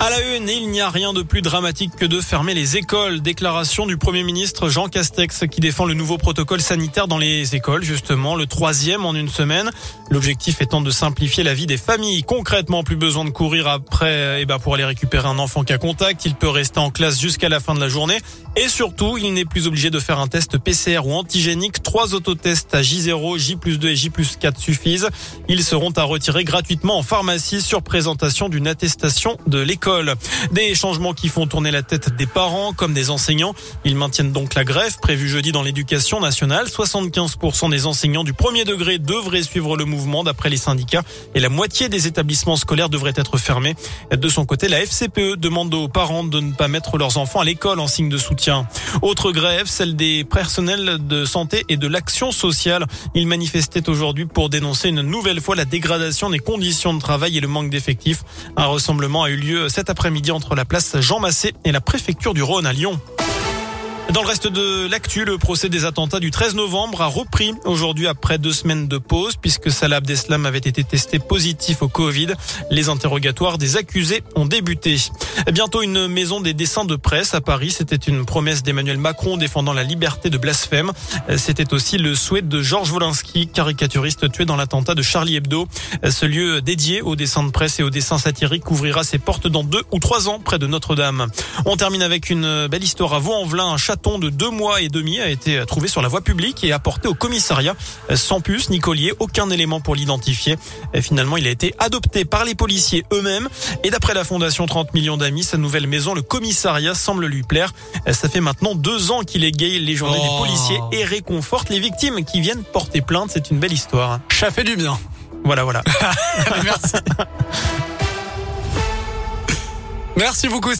À la une, il n'y a rien de plus dramatique que de fermer les écoles. Déclaration du Premier ministre Jean Castex qui défend le nouveau protocole sanitaire dans les écoles, justement, le troisième en une semaine. L'objectif étant de simplifier la vie des familles. Concrètement, plus besoin de courir après, eh ben, pour aller récupérer un enfant cas contact. Il peut rester en classe jusqu'à la fin de la journée. Et surtout, il n'est plus obligé de faire un test PCR ou antigénique. Trois autotests à J0, J 2 et J 4 suffisent. Ils seront à retirer gratuitement en pharmacie sur présentation d'une attestation de l'école. Des changements qui font tourner la tête des parents comme des enseignants. Ils maintiennent donc la grève prévue jeudi dans l'éducation nationale. 75% des enseignants du premier degré devraient suivre le mouvement d'après les syndicats et la moitié des établissements scolaires devraient être fermés. De son côté, la FCPE demande aux parents de ne pas mettre leurs enfants à l'école en signe de soutien. Autre grève, celle des personnels de santé et de l'action sociale. Ils manifestaient aujourd'hui pour dénoncer une nouvelle fois la dégradation des conditions de travail et le manque d'effectifs. Un rassemblement a eu lieu cet après-midi entre la place Jean Massé et la préfecture du Rhône à Lyon. Dans le reste de l'actu, le procès des attentats du 13 novembre a repris aujourd'hui après deux semaines de pause puisque Salah Abdeslam avait été testé positif au Covid. Les interrogatoires des accusés ont débuté. Bientôt une maison des dessins de presse à Paris. C'était une promesse d'Emmanuel Macron défendant la liberté de blasphème. C'était aussi le souhait de Georges Wolinski, caricaturiste tué dans l'attentat de Charlie Hebdo. Ce lieu dédié aux dessins de presse et aux dessins satiriques ouvrira ses portes dans deux ou trois ans près de Notre-Dame. On termine avec une belle histoire à Vaux-en-Velin, un chaton de deux mois et demi a été trouvé sur la voie publique et apporté au commissariat. Sans puce ni collier, aucun élément pour l'identifier. Finalement, il a été adopté par les policiers eux-mêmes. Et d'après la Fondation 30 millions sa nouvelle maison, le commissariat, semble lui plaire. Ça fait maintenant deux ans qu'il égaye les journées des Oh. policiers et réconforte les victimes qui viennent porter plainte. C'est une belle histoire. Ça fait du bien. Voilà, voilà. Merci. Merci beaucoup.